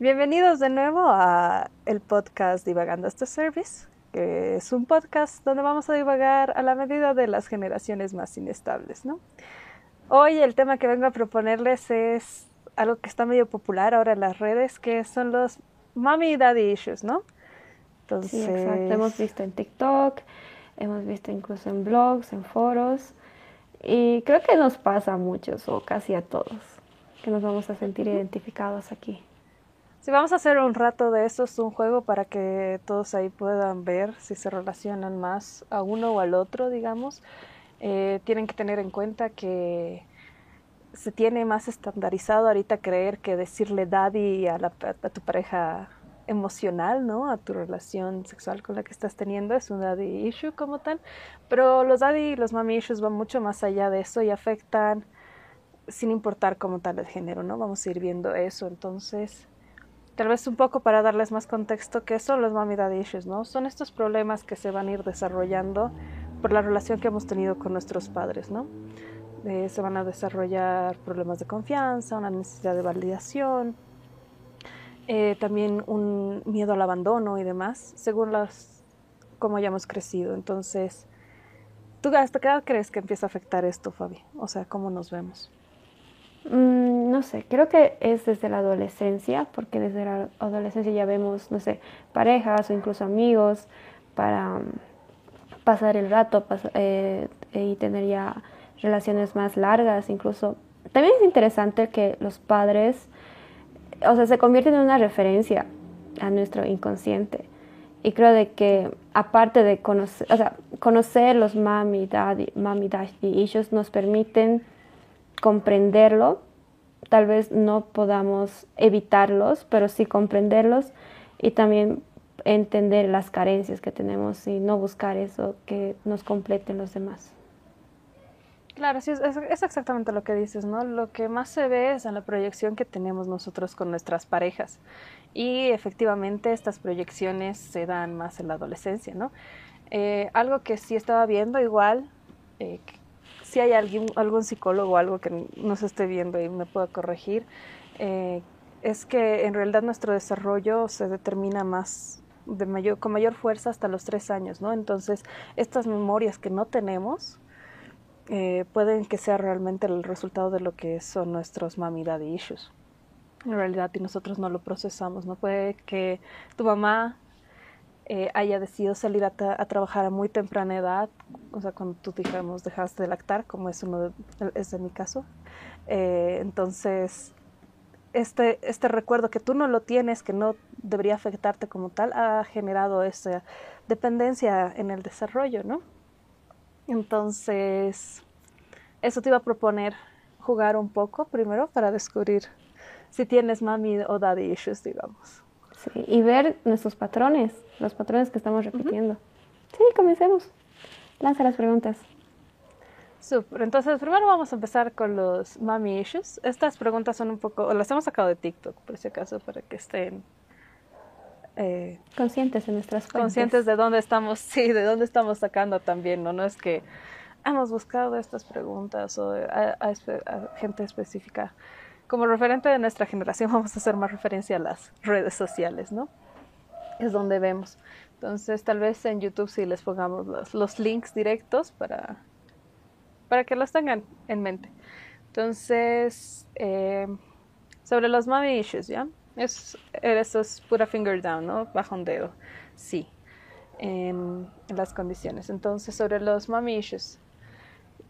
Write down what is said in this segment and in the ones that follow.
Bienvenidos de nuevo a el podcast Divagando este Service, que es un podcast donde vamos a divagar a la medida de las generaciones más inestables, ¿no? Hoy el tema que vengo a proponerles es algo que está medio popular ahora en las redes, que son los mommy y daddy issues, ¿no? Entonces... Sí, exacto. Hemos visto en TikTok, hemos visto incluso en blogs, en foros, y creo que nos pasa a muchos o casi a todos, que nos vamos a sentir identificados aquí. Sí, vamos a hacer un rato de eso, es un juego para que todos ahí puedan ver si se relacionan más a uno o al otro, digamos. Eh, tienen que tener en cuenta que se tiene más estandarizado ahorita creer que decirle daddy a, la, tu pareja emocional, ¿no? A tu relación sexual con la que estás teniendo es un daddy issue como tal, pero los daddy y los mommy issues van mucho más allá de eso y afectan sin importar como tal el género, ¿no? Vamos a ir viendo eso, entonces tal vez un poco para darles más contexto que son los mommy daddy issues, ¿no? Son estos problemas que se van a ir desarrollando por la relación que hemos tenido con nuestros padres, ¿no? Eh, se van a desarrollar problemas de confianza, una necesidad de validación, eh, también un miedo al abandono y demás, según las cómo hayamos crecido. Entonces, ¿tú hasta qué edad crees que empieza a afectar esto, Fabi? O sea, ¿cómo nos vemos? Mm, no sé, creo que es desde la adolescencia, porque desde la adolescencia ya vemos, no sé, parejas o incluso amigos para mm, pasar el rato eh, y tener ya relaciones más largas, incluso. También es interesante que los padres, o sea, se convierten en una referencia a nuestro inconsciente. Y creo de que aparte de conocer, conocer los mami, daddy, mami, daddy nos permiten comprenderlo, tal vez no podamos evitarlos, pero sí comprenderlos y también entender las carencias que tenemos y no buscar eso que nos completen los demás. Claro, sí, es, exactamente lo que dices, ¿no? Lo que más se ve es en la proyección que tenemos nosotros con nuestras parejas. Y efectivamente estas proyecciones se dan más en la adolescencia, ¿no? Eh, algo que sí estaba viendo igual, eh, si hay alguien, algún psicólogo o algo que no se esté viendo y me pueda corregir, eh, es que en realidad nuestro desarrollo se determina más de mayor, con mayor fuerza hasta los tres años, ¿no? Entonces, estas memorias que no tenemos eh, pueden que sea realmente el resultado de lo que son nuestros mami daddy issues. En realidad, y nosotros no lo procesamos, ¿no? Puede que tu mamá eh, haya decidido salir a, trabajar a muy temprana edad, o sea, cuando tú, digamos, dejaste de lactar, como es, uno de, es de mi caso. Eh, entonces, este, este recuerdo que tú no lo tienes, que no debería afectarte como tal, ha generado esa dependencia en el desarrollo, ¿no? Entonces, eso te iba a proponer jugar un poco primero para descubrir si tienes mami o daddy issues, digamos. Sí, y ver nuestros patrones, los patrones que estamos repitiendo. Sí, comencemos. Lanza las preguntas. Super. Entonces, primero vamos a empezar con los mommy issues. Estas preguntas son un poco, las hemos sacado de TikTok, por si acaso, para que estén eh, conscientes en nuestras fuentes. Conscientes de dónde estamos, sí, de dónde estamos sacando también, ¿no? No es que hemos buscado estas preguntas o a, a gente específica como referente de nuestra generación vamos a hacer más referencia a las redes sociales, ¿no? Es donde vemos. Entonces, tal vez en YouTube sí les pongamos los, links directos para, para que los tengan en mente. Entonces, eh, sobre los mommy issues, ¿ya? Es, eso es pura finger down, ¿no? Baja un dedo. Sí. En, las condiciones. Entonces, sobre los mommy issues.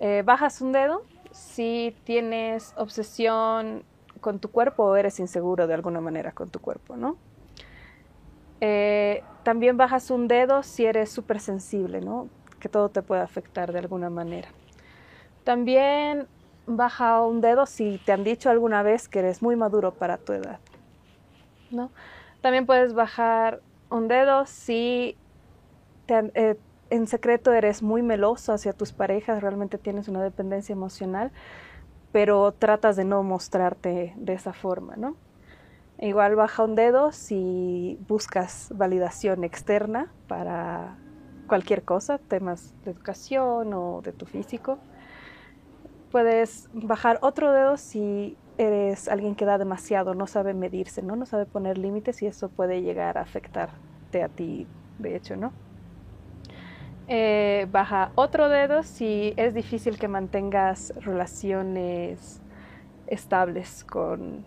Eh, bajas un dedo si tienes obsesión con tu cuerpo o eres inseguro de alguna manera con tu cuerpo, ¿no? Eh, también bajas un dedo si eres súper sensible, ¿no? Que todo te puede afectar de alguna manera. También baja un dedo si te han dicho alguna vez que eres muy maduro para tu edad, ¿no? También puedes bajar un dedo si eh, en secreto eres muy meloso hacia tus parejas, realmente tienes una dependencia emocional pero tratas de no mostrarte de esa forma, ¿no? Igual baja un dedo si buscas validación externa para cualquier cosa, temas de educación o de tu físico. Puedes bajar otro dedo si eres alguien que da demasiado, no sabe medirse, ¿no? No sabe poner límites y eso puede llegar a afectarte a ti, de hecho, ¿no? Eh, baja otro dedo si es difícil que mantengas relaciones estables con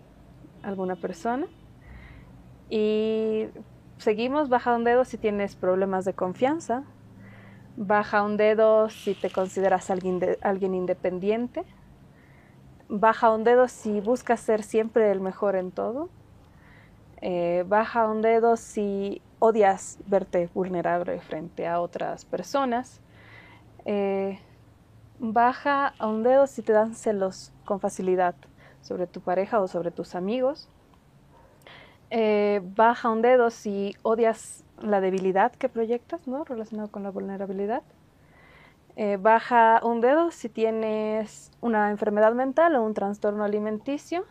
alguna persona. Y seguimos, baja un dedo si tienes problemas de confianza. Baja un dedo si te consideras alguien, alguien independiente. Baja un dedo si buscas ser siempre el mejor en todo. Eh, baja un dedo si odias verte vulnerable frente a otras personas. Eh, baja un dedo si te dan celos con facilidad sobre tu pareja o sobre tus amigos. Eh, baja un dedo si odias la debilidad que proyectas, ¿no? Relacionado con la vulnerabilidad. Eh, baja un dedo si tienes una enfermedad mental o un trastorno alimenticio.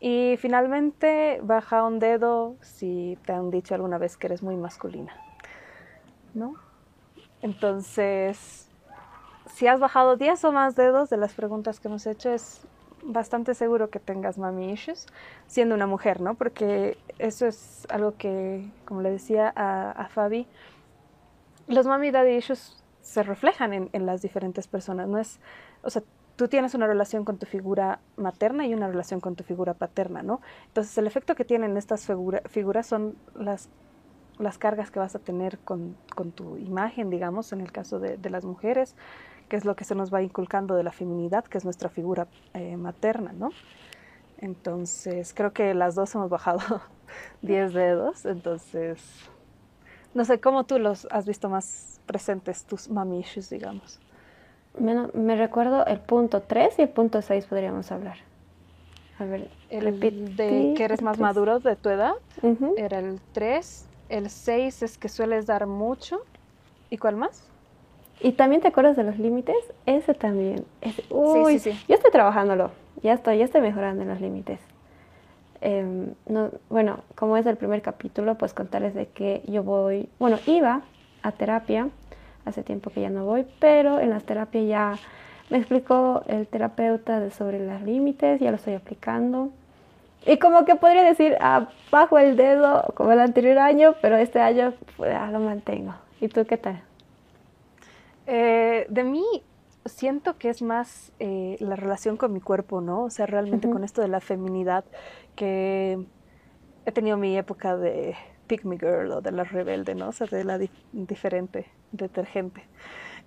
Y finalmente, baja un dedo si te han dicho alguna vez que eres muy masculina, ¿no? Entonces, si has bajado 10 o más dedos de las preguntas que hemos hecho, es bastante seguro que tengas mami issues siendo una mujer, ¿no? Porque eso es algo que, como le decía a, Fabi, los mami daddy issues se reflejan en, en, las diferentes personas, no es, o sea, tú tienes una relación con tu figura materna y una relación con tu figura paterna, ¿no? Entonces el efecto que tienen estas figuras son las, las cargas que vas a tener con, con tu imagen, digamos, en el caso de, las mujeres, que es lo que se nos va inculcando de la feminidad, que es nuestra figura eh, materna, ¿no? Entonces, creo que las dos hemos bajado 10 dedos, entonces, no sé, ¿cómo tú los has visto más presentes, tus mami digamos? Me, me recuerdo el punto 3 y el punto 6 podríamos hablar. A ver, el de que eres más maduro de tu edad era el 3, el 6 es que sueles dar mucho, ¿y cuál más? Y también te acuerdas de los límites, ese también. uy, sí, sí, Yo estoy trabajándolo, ya estoy, ya estoy mejorando en los límites. Em, no, bueno, como es el primer capítulo, pues contarles de que yo voy, bueno, iba a terapia, hace tiempo que ya no voy, pero en las terapias ya me explicó el terapeuta sobre los límites, ya lo estoy aplicando. Y como que podría decir, bajo el dedo como el anterior año, pero este año pues, lo mantengo. ¿Y tú qué tal? Eh, de mí siento que es más eh, la relación con mi cuerpo, ¿no? O sea, realmente con esto de la feminidad, que he tenido mi época de pick me girl o de la rebelde, ¿no? O sea, de la diferente, detergente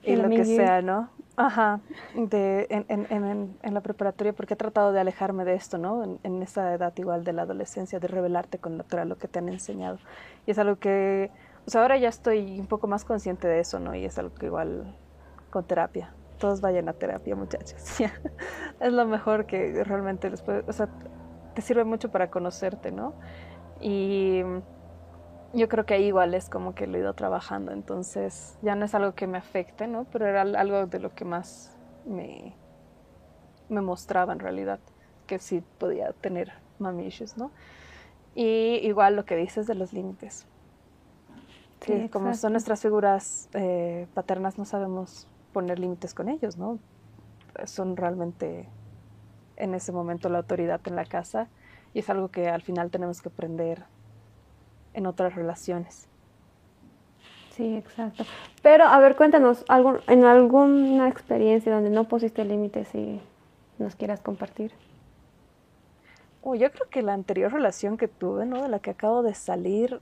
y lo que sea, ¿no? Ajá, de, en, en, en, la preparatoria, porque he tratado de alejarme de esto, ¿no? En, en esa edad igual de la adolescencia, de rebelarte con lo que te han enseñado. Y es algo que pues ahora ya estoy un poco más consciente de eso, ¿no? Y es algo que igual con terapia. Todos vayan a terapia, muchachos. es lo mejor que realmente les puede, o sea, te sirve mucho para conocerte, ¿no? Y yo creo que ahí igual es como que lo he ido trabajando, entonces ya no es algo que me afecte, ¿no? Pero era algo de lo que más me, me mostraba en realidad, que sí podía tener mami ¿no? Y igual lo que dices de los límites. Sí, como son nuestras figuras eh, paternas, no sabemos poner límites con ellos, ¿no? Son realmente en ese momento la autoridad en la casa y es algo que al final tenemos que aprender en otras relaciones. Sí, exacto. Pero, a ver, cuéntanos, algún, en alguna experiencia donde no pusiste límites y nos quieras compartir. Oh, yo creo que la anterior relación que tuve, ¿no? De la que acabo de salir,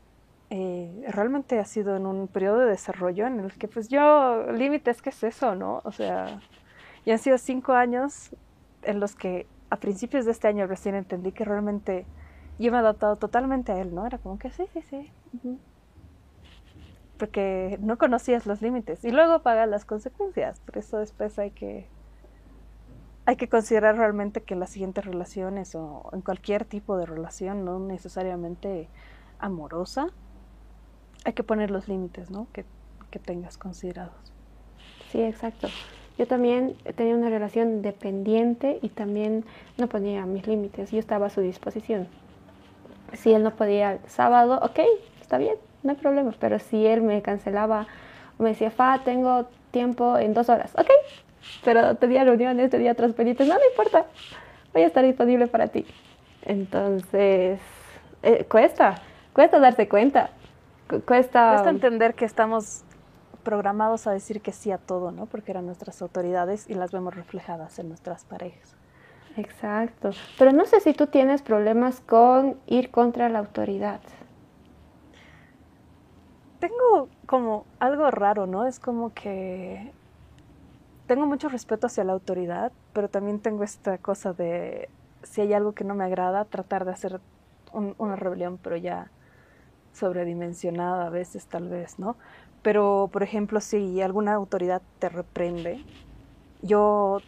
eh, realmente ha sido en un periodo de desarrollo en el que pues yo, límites, ¿qué es eso, no? O sea, ya han sido cinco años en los que a principios de este año recién entendí que realmente yo me he adaptado totalmente a él, ¿no? Era como que sí, sí, sí. Porque no conocías los límites y luego pagas las consecuencias. Por eso después hay que hay que considerar realmente que las siguientes relaciones o en cualquier tipo de relación, no necesariamente amorosa, hay que poner los límites, ¿no? Que, que tengas considerados. Sí, exacto. Yo también tenía una relación dependiente y también no ponía mis límites. Yo estaba a su disposición. Si él no podía el sábado, ok, está bien, no hay problema. Pero si él me cancelaba me decía, Fa, tengo tiempo en dos horas, ok. Pero tenía reuniones, tenía otros pendientes, no, no importa. voy a estar disponible para ti. Entonces, eh, cuesta, cuesta darse cuenta. Cuesta... cuesta entender que estamos programados a decir que sí a todo, ¿no? Porque eran nuestras autoridades y las vemos reflejadas en nuestras parejas. Exacto. Pero no sé si tú tienes problemas con ir contra la autoridad. Tengo como algo raro, ¿no? Es como que tengo mucho respeto hacia la autoridad, pero también tengo esta cosa de si hay algo que no me agrada, tratar de hacer una rebelión, pero ya sobredimensionada a veces tal vez, ¿no? Pero, por ejemplo, si alguna autoridad te reprende, yo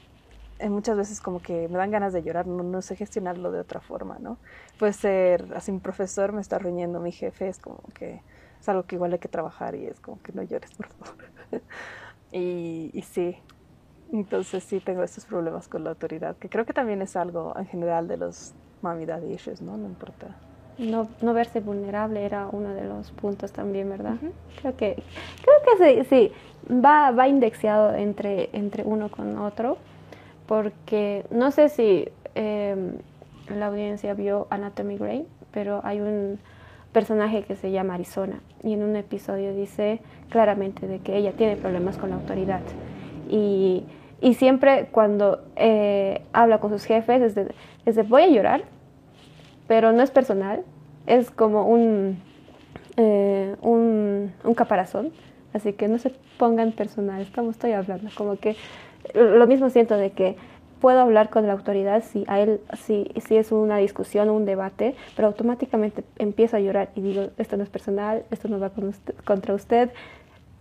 muchas veces como que me dan ganas de llorar, no, sé gestionarlo de otra forma, ¿no? Puede ser, así mi profesor me está riñendo, mi jefe es como que es algo que igual hay que trabajar y es como que no llores, por favor. y, y sí, entonces sí tengo estos problemas con la autoridad, que creo que también es algo en general de los mami daddy issues, ¿no? No importa. No, no verse vulnerable era uno de los puntos también, ¿verdad? Creo que, creo que sí, sí va, va indexado entre, entre uno con otro porque no sé si em, la audiencia vio Anatomy Grey, pero hay un personaje que se llama Arizona y en un episodio dice claramente de que ella tiene problemas con la autoridad. Y, y siempre cuando eh, habla con sus jefes es de, voy a llorar, pero no es personal, es como un, eh, un, un caparazón, así que no se pongan personal, estamos estoy hablando como que lo mismo siento de que puedo hablar con la autoridad si a él si, si es una discusión o un debate, pero automáticamente empiezo a llorar y digo, esto no es personal, esto no va contra usted,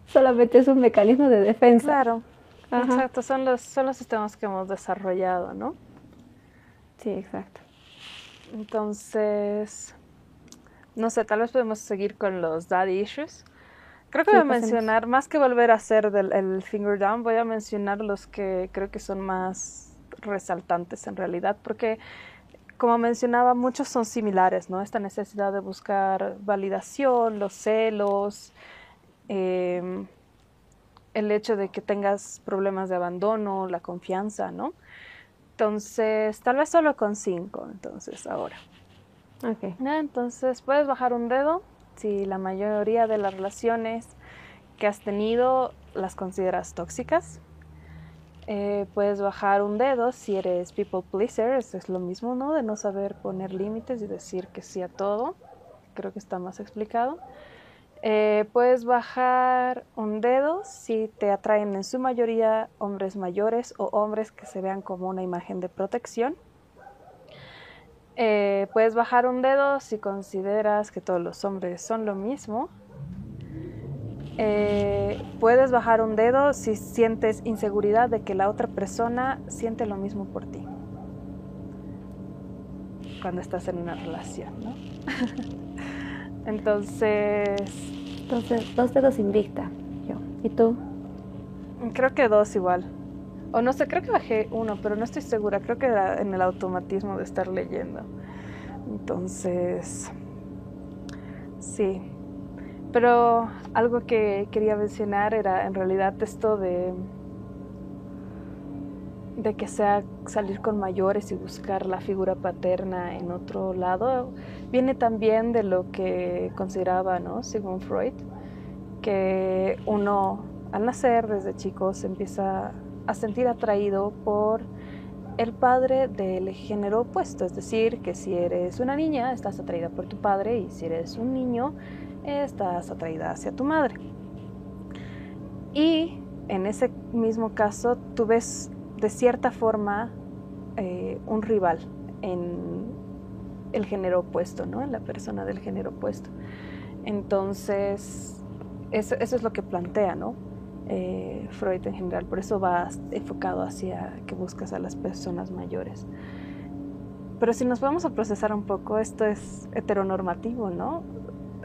solamente es un mecanismo de defensa. Claro, exacto, son los, son los sistemas que hemos desarrollado, ¿no? Sí, exacto. Entonces, no sé, tal vez podemos seguir con los daddy issues. Creo que voy a mencionar, más que volver a hacer del, el finger down, voy a mencionar los que creo que son más resaltantes en realidad, porque como mencionaba, muchos son similares, ¿no? Esta necesidad de buscar validación, los celos, em, el hecho de que tengas problemas de abandono, la confianza, ¿no? Entonces, tal vez solo con cinco, entonces, ahora. Ok. Entonces, puedes bajar un dedo si la mayoría de las relaciones que has tenido las consideras tóxicas. Eh, puedes bajar un dedo si eres people pleaser, eso es lo mismo, ¿no? De no saber poner límites y decir que sí a todo. Creo que está más explicado. Eh, puedes bajar un dedo si te atraen en su mayoría hombres mayores o hombres que se vean como una imagen de protección. Eh, puedes bajar un dedo si consideras que todos los hombres son lo mismo. Eh, puedes bajar un dedo si sientes inseguridad de que la otra persona siente lo mismo por ti. Cuando estás en una relación, ¿no? Entonces... Entonces, dos dedos invicta. Yo. ¿Y tú? Creo que dos igual. O no sé, creo que bajé uno, pero no estoy segura. Creo que era en el automatismo de estar leyendo. Entonces, sí. Pero algo que quería mencionar era en realidad esto de, de que sea salir con mayores y buscar la figura paterna en otro lado. Viene también de lo que consideraba, ¿no? Sigmund Freud, que uno al nacer desde chico se empieza a sentir atraído por el padre del género opuesto, es decir, que si eres una niña estás atraída por tu padre y si eres un niño estás atraída hacia tu madre. Y en ese mismo caso tú ves de cierta forma eh, un rival en el género opuesto, ¿no? En la persona del género opuesto. Entonces, eso, eso es lo que plantea, ¿no? Eh, Freud en general, por eso va enfocado hacia que buscas a las personas mayores. Pero si nos vamos a procesar un poco, esto es heteronormativo, ¿no?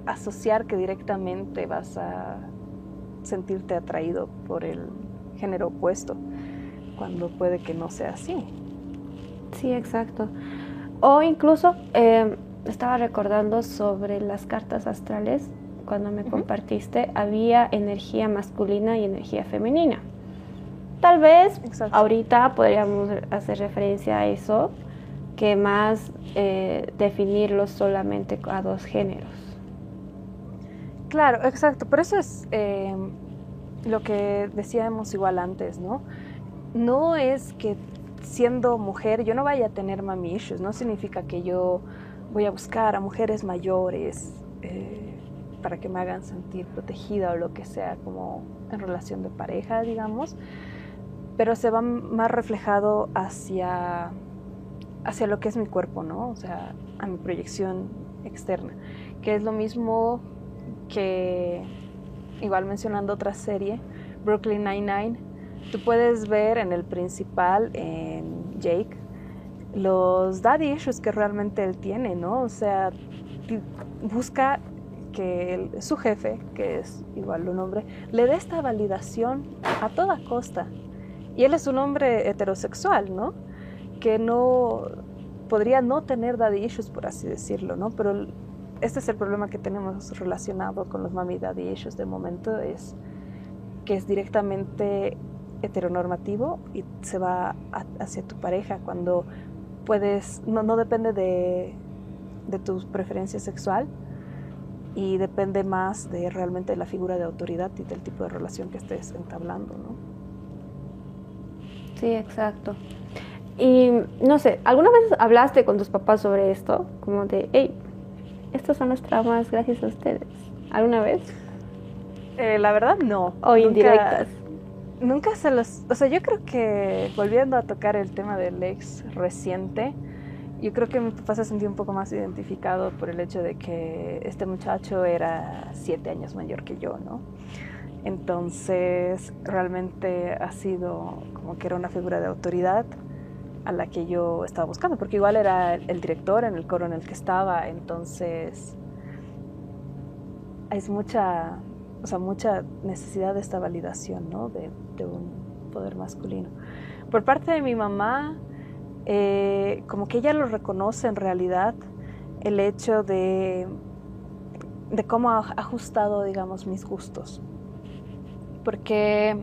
Asociar que directamente vas a sentirte atraído por el género opuesto, cuando puede que no sea así. Sí, exacto. O incluso eh, estaba recordando sobre las cartas astrales cuando me compartiste, había energía masculina y energía femenina. Tal vez ahorita podríamos hacer referencia a eso, que más eh, definirlos solamente a dos géneros. Claro, exacto. Por eso es eh, lo que decíamos igual antes, ¿no? No es que siendo mujer yo no vaya a tener mami issues, no significa que yo voy a buscar a mujeres mayores eh, para que me hagan sentir protegida o lo que sea, como en relación de pareja, digamos, pero se va más reflejado hacia, hacia lo que es mi cuerpo, ¿no? O sea, a mi proyección externa, que es lo mismo que, igual mencionando otra serie, Brooklyn Nine-Nine, tú puedes ver en el principal, en Jake, los daddy issues que realmente él tiene, ¿no? O sea, busca que su jefe, que es igual un hombre, le dé esta validación a toda costa. Y él es un hombre heterosexual, ¿no? Que no podría no tener daddy issues, por así decirlo, ¿no? Pero este es el problema que tenemos relacionado con los mami daddy issues de momento, es que es directamente heteronormativo y se va hacia tu pareja cuando puedes, no, depende de, de tu preferencia sexual y depende más de realmente la figura de autoridad y del tipo de relación que estés entablando, ¿no? Sí, exacto. Y no sé, ¿alguna vez hablaste con tus papás sobre esto? Como de, hey, estos son los traumas gracias a ustedes. ¿Alguna vez? Eh, la verdad, no. O indirectas. Nunca se los... O sea, yo creo que volviendo a tocar el tema del ex reciente, yo creo que mi papá se sentía un poco más identificado por el hecho de que este muchacho era siete años mayor que yo, ¿no? Entonces, realmente ha sido como que era una figura de autoridad a la que yo estaba buscando, porque igual era el director en el coro en el que estaba, entonces es mucha, o sea, mucha necesidad de esta validación, ¿no? De, de un poder masculino. Por parte de mi mamá, eh, como que ella lo reconoce en realidad, el hecho de, de cómo ha ajustado, digamos, mis gustos. Porque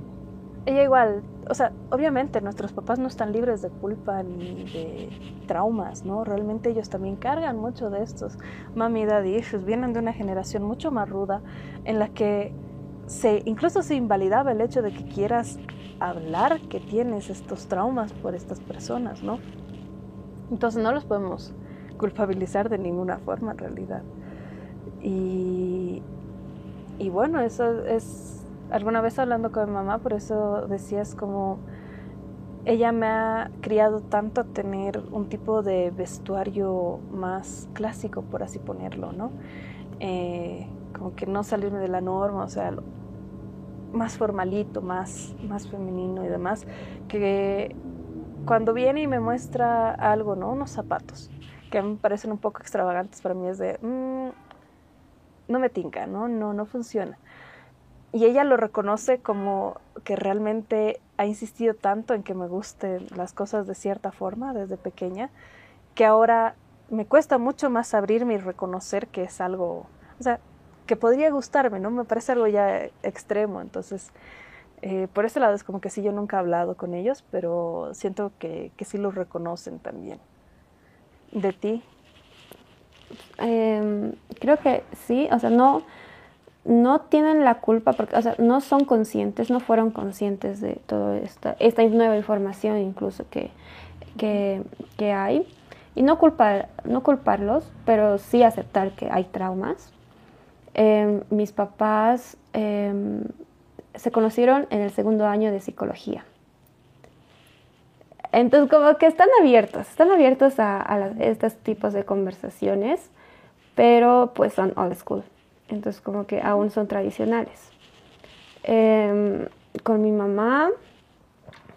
ella igual o sea, obviamente nuestros papás no están libres de culpa ni de traumas, ¿no? Realmente ellos también cargan mucho de estos mami daddy issues, vienen de una generación mucho más ruda en la que se incluso se invalidaba el hecho de que quieras hablar que tienes estos traumas por estas personas, ¿no? Entonces no los podemos culpabilizar de ninguna forma en realidad. Y, bueno, eso es alguna vez hablando con mi mamá, por eso decías como ella me ha criado tanto a tener un tipo de vestuario más clásico, por así ponerlo, ¿no? Eh, como que no salirme de la norma, o sea, más formalito, más, más femenino y demás, que cuando viene y me muestra algo, ¿no? Unos zapatos, que a mí me parecen un poco extravagantes para mí, es de, mm, no me tinca, ¿no? No, no funciona y ella lo reconoce como que realmente ha insistido tanto en que me gusten las cosas de cierta forma desde pequeña, que ahora me cuesta mucho más abrirme y reconocer que es algo, o sea, que podría gustarme, ¿no? Me parece algo ya extremo, entonces, eh, por ese lado es como que sí, yo nunca he hablado con ellos, pero siento que, que sí lo reconocen también. ¿De ti? Em, creo que sí, o sea, no no tienen la culpa, porque, o sea, no son conscientes, no fueron conscientes de toda esta, esta nueva información incluso que, que, hay. Y no, culpar, no culparlos, pero sí aceptar que hay traumas. Em, mis papás em, se conocieron en el segundo año de psicología. Entonces, como que están abiertos, están abiertos a, estos tipos de conversaciones, pero pues son old school entonces como que aún son tradicionales. Em, con mi mamá,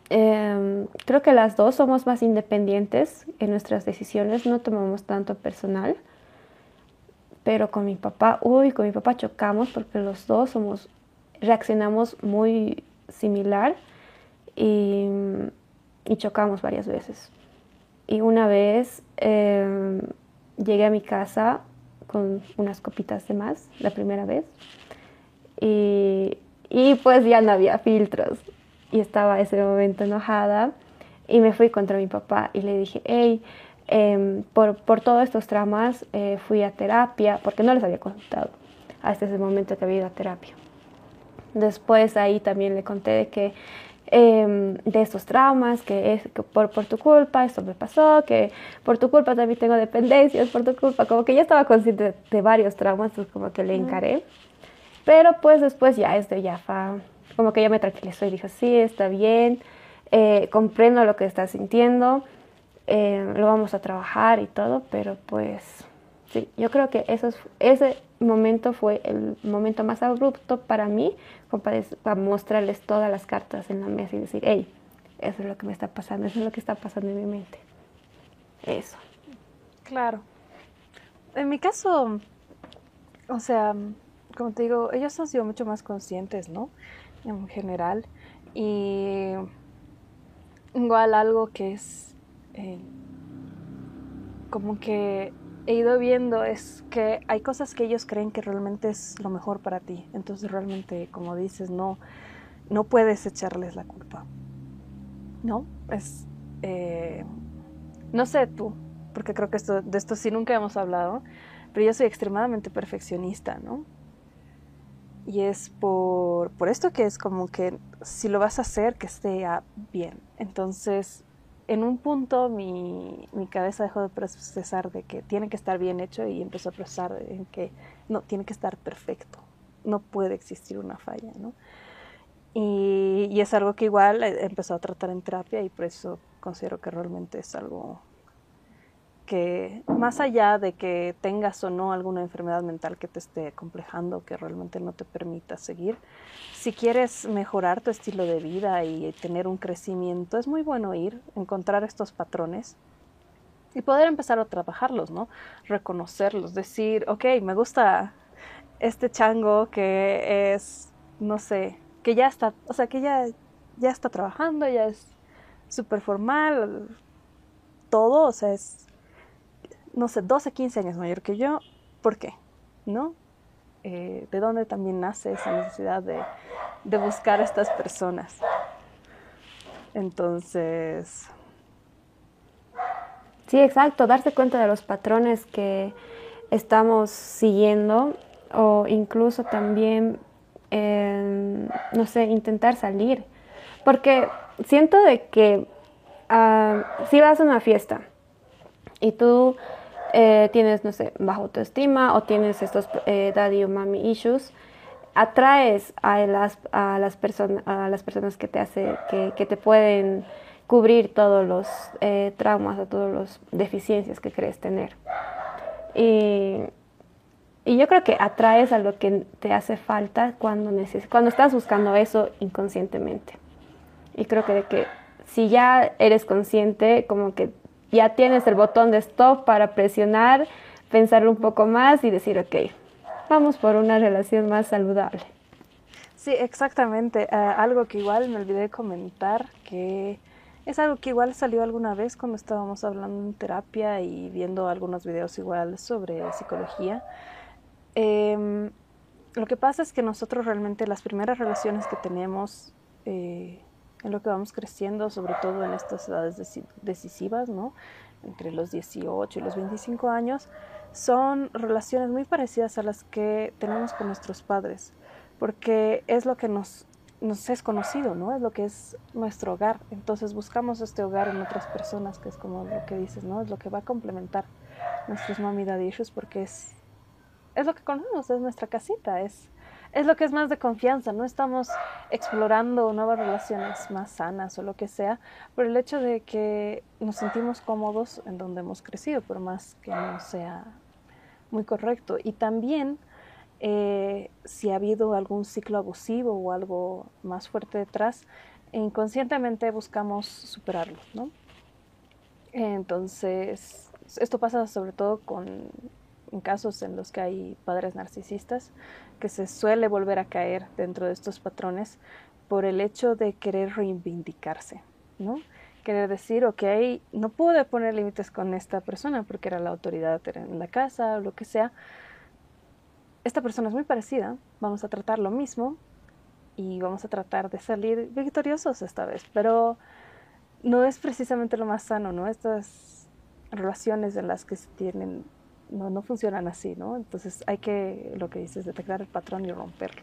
creo que las dos somos más independientes en nuestras decisiones, no tomamos tanto personal, pero con mi papá, uy, con mi papá chocamos porque los dos somos, reaccionamos muy similar y, chocamos varias veces. Y una vez em, llegué a mi casa con unas copitas de más la primera vez. Y, y pues ya no había filtros. Y estaba ese momento enojada y me fui contra mi papá y le dije, hey, em, por, por, todos estos traumas eh, fui a terapia, porque no les había contado hasta ese momento que había ido a terapia. Después ahí también le conté de que em, de estos traumas, que es que por, por tu culpa esto me pasó, que por tu culpa también tengo dependencias, por tu culpa, como que ya estaba consciente de, varios traumas, entonces como que le encaré. Pero pues después ya es de ya, como que ya me tranquilizó y dijo, sí, está bien, eh, comprendo lo que estás sintiendo, eh, lo vamos a trabajar y todo, pero pues sí, yo creo que eso ese momento fue el momento más abrupto para mí, para, para mostrarles todas las cartas en la mesa y decir, hey, eso es lo que me está pasando, eso es lo que está pasando en mi mente. Eso. Claro. En mi caso, o sea, como te digo, ellos han sido mucho más conscientes, ¿no? En general. Y igual algo que es eh, como que he ido viendo es que hay cosas que ellos creen que realmente es lo mejor para ti. Entonces realmente, como dices, no, no puedes echarles la culpa. ¿No? Es... Eh, no sé tú, porque creo que esto, de esto sí nunca hemos hablado, pero yo soy extremadamente perfeccionista, ¿no? Y es por, por esto que es como que si lo vas a hacer, que esté bien. Entonces, en un punto mi, mi, cabeza dejó de procesar de que tiene que estar bien hecho y empezó a procesar en que no, tiene que estar perfecto, no puede existir una falla, ¿no? Y, y, es algo que igual empezó a tratar en terapia y por eso considero que realmente es algo que más allá de que tengas o no alguna enfermedad mental que te esté complejando, que realmente no te permita seguir, si quieres mejorar tu estilo de vida y tener un crecimiento, es muy bueno ir, encontrar estos patrones y poder empezar a trabajarlos, ¿no? Reconocerlos, decir, ok, me gusta este chango que es, no sé, que ya está, o sea, que ya, ya está trabajando, ya es súper formal, todo, o sea, es no sé, 12, 15 años mayor que yo, ¿por qué? ¿No? Eh, ¿De dónde también nace esa necesidad de, de buscar a estas personas? Entonces... Sí, exacto, darse cuenta de los patrones que estamos siguiendo o incluso también, em, no sé, intentar salir. Porque siento de que ah, si vas a una fiesta y tú eh, tienes, no sé, bajo autoestima o tienes estos eh, daddy o mommy issues, atraes a las, a las, a las personas que te, hace, que, que te pueden cubrir todos los eh, traumas o todas las deficiencias que crees tener. Y, y, yo creo que atraes a lo que te hace falta cuando, cuando estás buscando eso inconscientemente. Y creo que, de que si ya eres consciente, como que ya tienes el botón de stop para presionar, pensar un poco más y decir, ok, vamos por una relación más saludable. Sí, exactamente. Eh, algo que igual me olvidé comentar, que es algo que igual salió alguna vez cuando estábamos hablando en terapia y viendo algunos videos igual sobre psicología. Em, lo que pasa es que nosotros realmente las primeras relaciones que tenemos eh, en lo que vamos creciendo, sobre todo en estas edades decisivas, ¿no? entre los 18 y los 25 años, son relaciones muy parecidas a las que tenemos con nuestros padres, porque es lo que nos, es conocido, ¿no? Es lo que es nuestro hogar. Entonces buscamos este hogar en otras personas, que es como lo que dices, ¿no? Es lo que va a complementar nuestros mami daddy issues, porque es, es lo que conocemos, es nuestra casita, es es lo que es más de confianza, no estamos explorando nuevas relaciones más sanas o lo que sea, por el hecho de que nos sentimos cómodos en donde hemos crecido, por más que no sea muy correcto. Y también eh, si ha habido algún ciclo abusivo o algo más fuerte detrás, inconscientemente buscamos superarlo, ¿no? Entonces, esto pasa sobre todo con en casos en los que hay padres narcisistas, que se suele volver a caer dentro de estos patrones por el hecho de querer reivindicarse, ¿no? Querer decir, ok, no pude poner límites con esta persona porque era la autoridad en la casa o lo que sea. Esta persona es muy parecida, vamos a tratar lo mismo y vamos a tratar de salir victoriosos esta vez, pero no es precisamente lo más sano, ¿no? Estas relaciones en las que se tienen no, no funcionan así, ¿no? Entonces hay que, lo que dices, detectar el patrón y romperlo.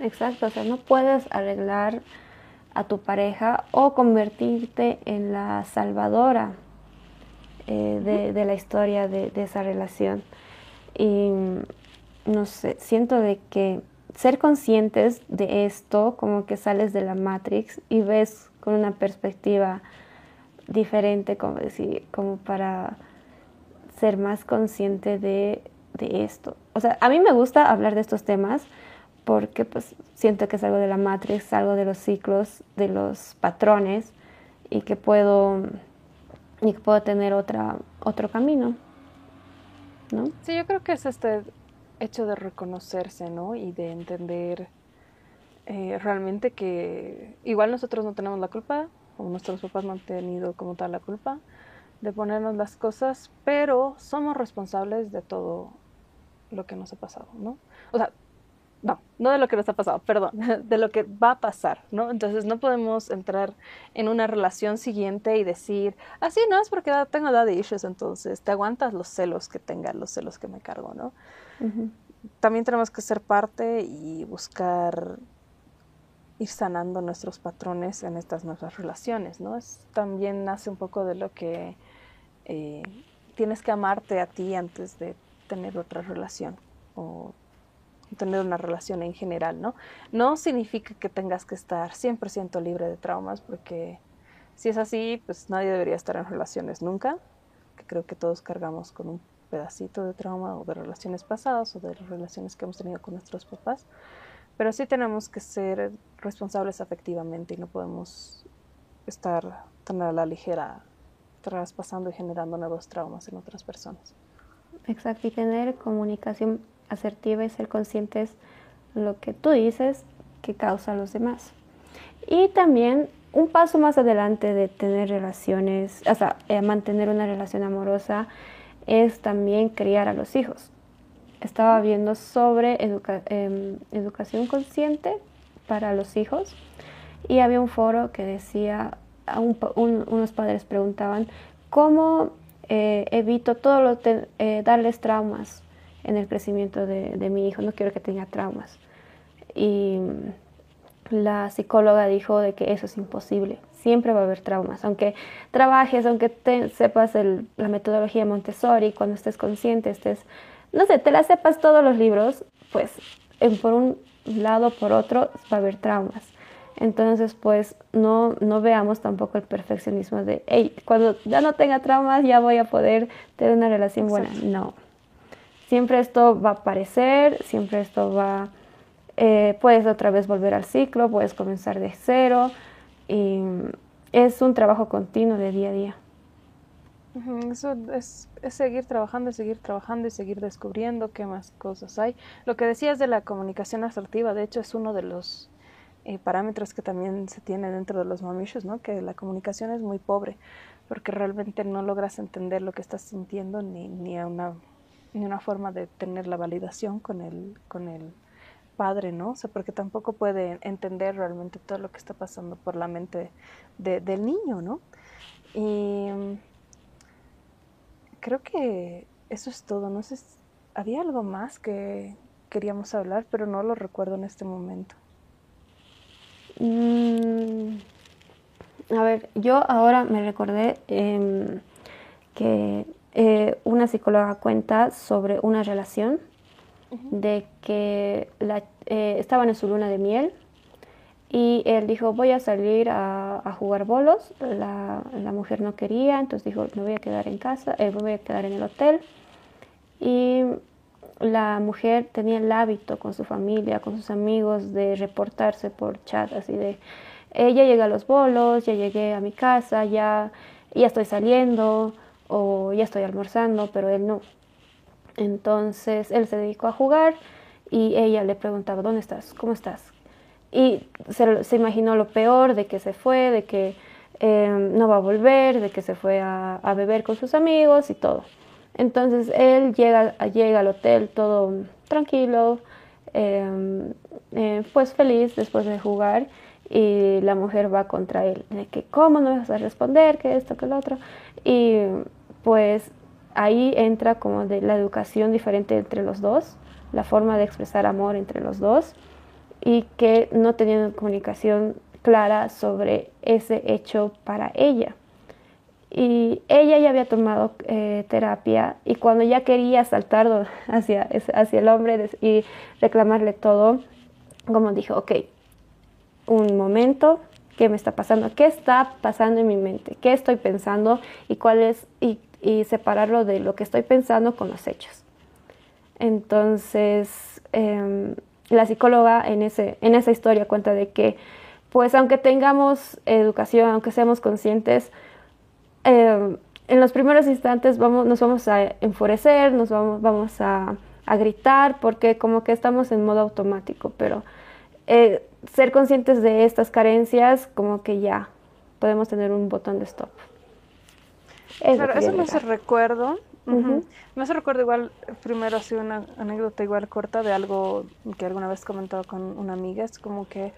Exacto, o sea, no puedes arreglar a tu pareja o convertirte en la salvadora eh, de, la historia de, de, esa relación. Y no sé, siento de que ser conscientes de esto, como que sales de la Matrix y ves con una perspectiva diferente, como decir, como para ser más consciente de, esto. O sea, a mí me gusta hablar de estos temas porque pues siento que es algo de la Matrix, algo de los ciclos, de los patrones y que puedo y que puedo tener otra otro camino. ¿No? Sí, yo creo que es este hecho de reconocerse, ¿no? Y de entender eh, realmente que igual nosotros no tenemos la culpa, o nuestros papás no han tenido como tal la culpa de ponernos las cosas, pero somos responsables de todo lo que nos ha pasado, ¿no? O sea, no, no de lo que nos ha pasado, perdón, de lo que va a pasar, ¿no? Entonces no podemos entrar en una relación siguiente y decir, así no es porque tengo daddy issues, entonces te aguantas los celos que tenga, los celos que me cargo, ¿no? También tenemos que ser parte y buscar ir sanando nuestros patrones en estas nuevas relaciones, ¿no? Es, también nace un poco de lo que eh, tienes que amarte a ti antes de tener otra relación o tener una relación en general, ¿no? No significa que tengas que estar 100% libre de traumas, porque si es así, pues nadie debería estar en relaciones nunca, que creo que todos cargamos con un pedacito de trauma o de relaciones pasadas o de relaciones que hemos tenido con nuestros papás, pero sí tenemos que ser responsables afectivamente y no podemos estar tan a la ligera traspasando y generando nuevos traumas en otras personas. Exacto, y tener comunicación asertiva y ser conscientes lo que tú dices que causa a los demás. Y también un paso más adelante de tener relaciones, o sea, eh, mantener una relación amorosa es también criar a los hijos. Estaba viendo sobre em, educación consciente para los hijos y había un foro que decía, unos padres preguntaban, ¿cómo eh, evito todo lo eh, darles traumas en el crecimiento de, de, mi hijo, no quiero que tenga traumas. Y la psicóloga dijo de que eso es imposible, siempre va a haber traumas, aunque trabajes, aunque sepas la metodología Montessori, cuando estés consciente, estés, no sé, te la sepas todos los libros, pues en, por un lado, por otro, va a haber traumas. Entonces, pues no, no veamos tampoco el perfeccionismo de, hey, cuando ya no tenga traumas ya voy a poder tener una relación buena. No, Siempre esto va a aparecer, siempre esto va, eh, puedes otra vez volver al ciclo, puedes comenzar de cero y es un trabajo continuo de día a día. Eso es, seguir trabajando, seguir trabajando y seguir descubriendo qué más cosas hay. Lo que decías de la comunicación asertiva, de hecho, es uno de los eh, parámetros que también se tiene dentro de los mamichos, ¿no? Que la comunicación es muy pobre, porque realmente no logras entender lo que estás sintiendo ni, ni una ni una forma de tener la validación con el, con el padre, ¿no? O sea, porque tampoco puede entender realmente todo lo que está pasando por la mente del niño, ¿no? Y creo que eso es todo. No sé, había algo más que queríamos hablar, pero no lo recuerdo en este momento. Mm, a ver, yo ahora me recordé em, que eh, una psicóloga cuenta sobre una relación de que la, eh, estaban en su luna de miel y él dijo voy a salir a, jugar bolos, la, la, mujer no quería, entonces dijo me voy a quedar en casa, eh, me voy a quedar en el hotel y la mujer tenía el hábito con su familia, con sus amigos de reportarse por chat, así de ya llegué a los bolos, ya llegué a mi casa, ya, ya estoy saliendo, o ya estoy almorzando, pero él no. Entonces él se dedicó a jugar y ella le preguntaba, ¿dónde estás? ¿Cómo estás? Y se, imaginó lo peor de que se fue, de que em, no va a volver, de que se fue a, beber con sus amigos y todo. Entonces él llega, llega al hotel todo tranquilo, em, eh, pues feliz después de jugar y la mujer va contra él, de que cómo no vas a responder, que esto, que lo otro. Y pues ahí entra como de la educación diferente entre los dos, la forma de expresar amor entre los dos y que no tenían comunicación clara sobre ese hecho para ella. Y ella ya había tomado eh, terapia y cuando ya quería saltar hacia, hacia el hombre y reclamarle todo, como dijo, ok, un momento, ¿qué me está pasando? ¿Qué está pasando en mi mente? ¿Qué estoy pensando? Y cuál es, y, separarlo de lo que estoy pensando con los hechos. Entonces, em, la psicóloga en, ese, en esa historia cuenta de que, pues aunque tengamos educación, aunque seamos conscientes, em, en los primeros instantes vamos, nos vamos a enfurecer, nos vamos, vamos a, a, gritar, porque como que estamos en modo automático, pero eh, ser conscientes de estas carencias, como que ya podemos tener un botón de stop. claro, eso me hace recuerdo. Me hace recuerdo igual, primero así una anécdota igual corta de algo que alguna vez comentado con una amiga, es como que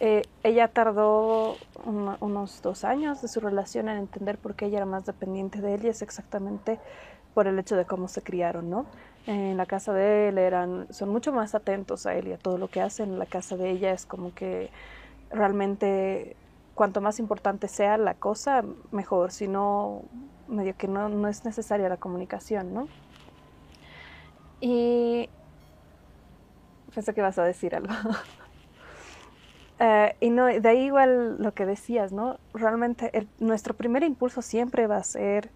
eh, ella tardó unos dos años de su relación en entender por qué ella era más dependiente de él y es exactamente por el hecho de cómo se criaron, ¿no? En la casa de él eran, son mucho más atentos a él y a todo lo que hace. En la casa de ella es como que realmente cuanto más importante sea la cosa, mejor. Si no, medio que no, no es necesaria la comunicación, ¿no? Y pensé que vas a decir algo. Eh, y no, de ahí igual lo que decías, ¿no? Realmente nuestro primer impulso siempre va a ser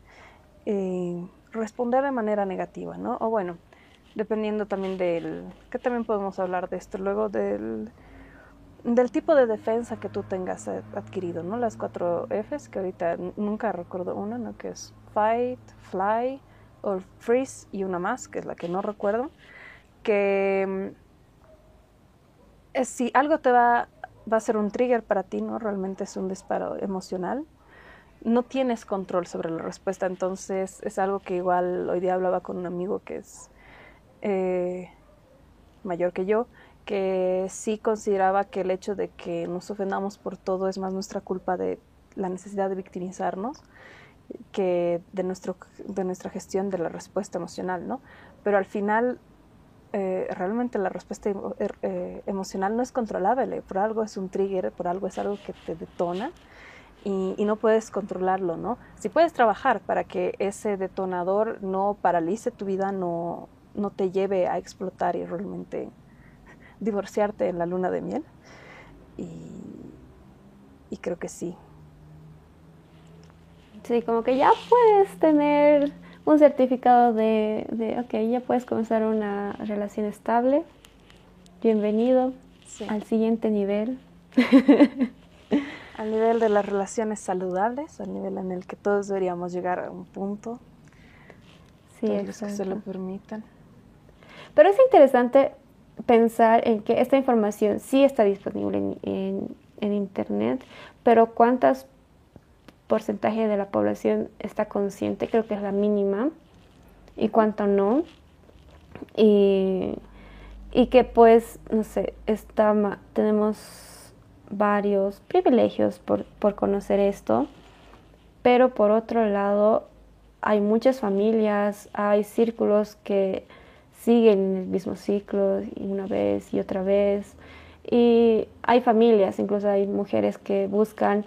eh, responder de manera negativa, ¿no? O bueno, dependiendo también del, que también podemos hablar de esto, luego del, del tipo de defensa que tú tengas adquirido, ¿no? Las cuatro Fs, que ahorita nunca recuerdo una, ¿no? Que es fight, fly, o freeze y una más, que es la que no recuerdo, que mm, si algo te va va a ser un trigger para ti, ¿no? Realmente es un disparo emocional. No tienes control sobre la respuesta, entonces es algo que igual hoy día hablaba con un amigo que es eh, mayor que yo, que sí consideraba que el hecho de que nos ofendamos por todo es más nuestra culpa de la necesidad de victimizarnos que de, nuestro, de nuestra gestión de la respuesta emocional, ¿no? Pero al final eh, realmente la respuesta er, eh, emocional no es controlable, por algo es un trigger, por algo es algo que te detona y, no puedes controlarlo, ¿no? Si puedes trabajar para que ese detonador no paralice tu vida, no, no te lleve a explotar y realmente divorciarte en la luna de miel. Y, y creo que sí. Sí, como que ya puedes tener un certificado de, de, ok, ya puedes comenzar una relación estable. Bienvenido al siguiente nivel. al nivel de las relaciones saludables, al nivel en el que todos deberíamos llegar a un punto. Sí, todos los que se lo permitan. Pero es interesante pensar en que esta información sí está disponible en, en, en Internet, pero cuántas porcentaje de la población está consciente, creo que es la mínima, y cuánto no. Y, que pues, no sé, está, tenemos varios privilegios por, por conocer esto, pero por otro lado hay muchas familias, hay círculos que siguen el mismo ciclo una vez y otra vez. Y hay familias, incluso hay mujeres que buscan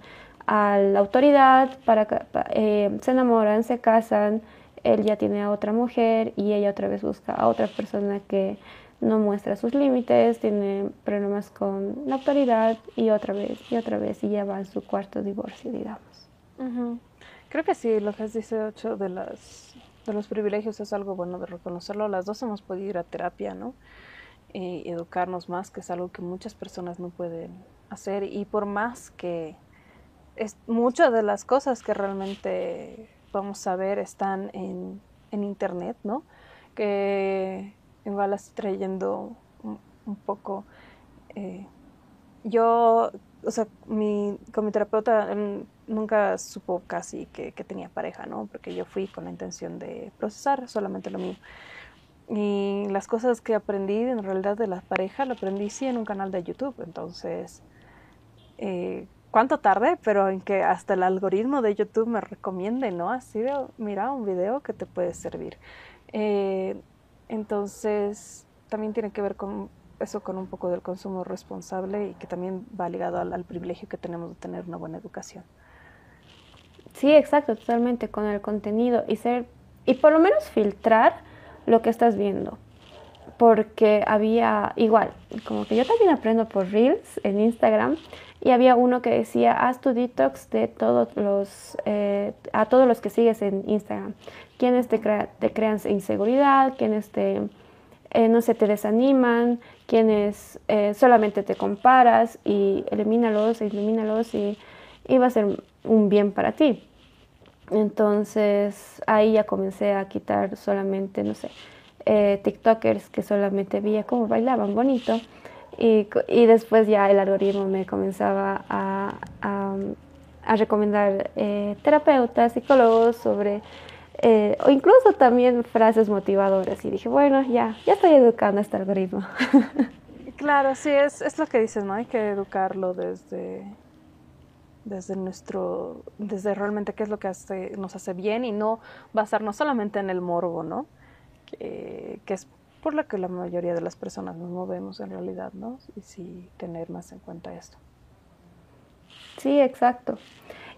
a la autoridad, para, eh, se enamoran, se casan, él ya tiene a otra mujer y ella otra vez busca a otra persona que no muestra sus límites, tiene problemas con la autoridad y otra vez y otra vez y ya va en su cuarto divorcio, digamos. Creo que sí, lo que has dicho de, las, de los privilegios es algo bueno de reconocerlo. Las dos hemos podido ir a terapia, ¿no? Educarnos más, que es algo que muchas personas no pueden hacer. Y por más que es, muchas de las cosas que realmente vamos a ver están en, en internet, ¿no? Que igual las trayendo un, poco. Eh, yo, o sea, mi, con mi terapeuta nunca supo casi que, que, tenía pareja, ¿no? Porque yo fui con la intención de procesar solamente lo mío. Y las cosas que aprendí en realidad de la pareja, lo aprendí sí en un canal de YouTube. Entonces, eh, cuánto tarde, pero en que hasta el algoritmo de YouTube me recomiende, ¿no? Así de, mira, un video que te puede servir. Eh, entonces, también tiene que ver con eso, con un poco del consumo responsable y que también va ligado al, privilegio que tenemos de tener una buena educación. Sí, exacto, totalmente, con el contenido y ser, y por lo menos filtrar lo que estás viendo. Porque había, igual, como que yo también aprendo por Reels en Instagram, y había uno que decía, haz tu detox de todos los, eh, a todos los que sigues en Instagram. Quienes te, te crean inseguridad, quienes te, eh, no se te desaniman, quienes eh, solamente te comparas y elimínalos, elimínalos y, y va a ser un bien para ti. Entonces ahí ya comencé a quitar solamente, no sé, TikTokers que solamente veía cómo bailaban bonito y, y, después ya el algoritmo me comenzaba a, a, recomendar eh, terapeutas, psicólogos sobre, eh, o incluso también frases motivadoras. Y dije, bueno, ya, ya estoy educando a este algoritmo. Claro, sí, es, es lo que dices, ¿no? Hay que educarlo desde, desde nuestro, desde realmente qué es lo que nos hace bien y no basarnos solamente en el morbo, ¿no? Que, que es por la que la mayoría de las personas nos movemos en realidad, ¿no? Y sí tener más en cuenta esto. Sí, exacto.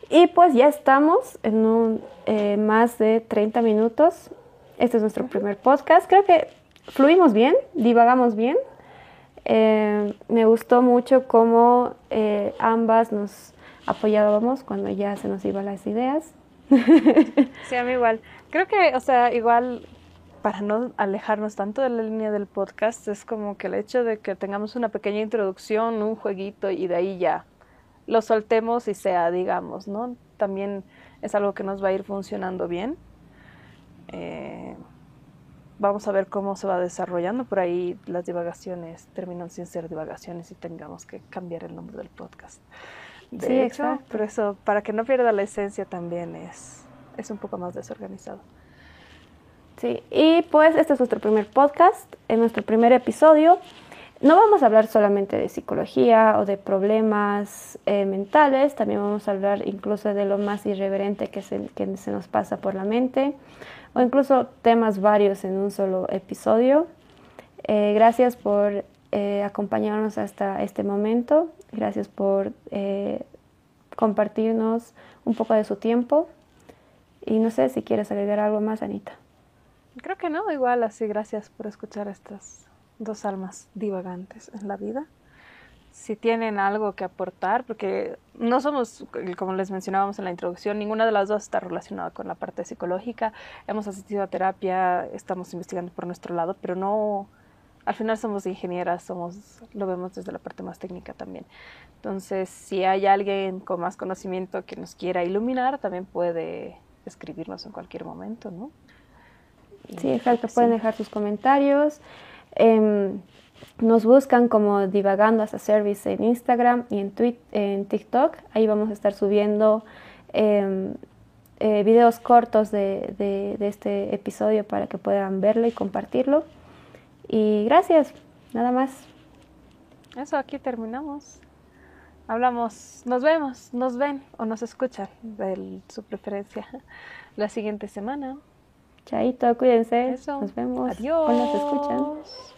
Y pues ya estamos en un, eh, más de 30 minutos. Este es nuestro primer podcast. Creo que fluimos bien, divagamos bien. Eh, me gustó mucho cómo eh, ambas nos apoyábamos cuando ya se nos iban las ideas. Sí, a mí igual. Creo que, o sea, igual para no alejarnos tanto de la línea del podcast, es como que el hecho de que tengamos una pequeña introducción, un jueguito y de ahí ya lo soltemos y sea, digamos, ¿no? También es algo que nos va a ir funcionando bien. Eh, vamos a ver cómo se va desarrollando. Por ahí las divagaciones terminan sin ser divagaciones y tengamos que cambiar el nombre del podcast. De sí, hecho, exacto. por eso, para que no pierda la esencia también es, es un poco más desorganizado. Sí, y pues este es nuestro primer podcast, en nuestro primer episodio. No vamos a hablar solamente de psicología o de problemas eh, mentales, también vamos a hablar incluso de lo más irreverente que se, nos pasa por la mente o incluso temas varios en un solo episodio. Eh, gracias por eh, acompañarnos hasta este momento, gracias por compartirnos un poco de su tiempo y no sé si quieres agregar algo más, Anita. Creo que no, igual así, gracias por escuchar estas dos almas divagantes en la vida. Si tienen algo que aportar, porque no somos, como les mencionábamos en la introducción, ninguna de las dos está relacionada con la parte psicológica. Hemos asistido a terapia, estamos investigando por nuestro lado, pero no, al final somos ingenieras, somos, lo vemos desde la parte más técnica también. Entonces, si hay alguien con más conocimiento que nos quiera iluminar, también puede escribirnos en cualquier momento, ¿no? Sí, exacto. Pueden dejar sus comentarios. Em, nos buscan como Divagando as a Service en Instagram y en, en TikTok. Ahí vamos a estar subiendo em, eh, videos cortos de, de, este episodio para que puedan verlo y compartirlo. Y gracias, nada más. Eso, aquí terminamos. Hablamos, nos vemos, nos ven o nos escuchan de su preferencia la siguiente semana. Chaito, cuídense. Nos vemos. Adiós. nos escuchan.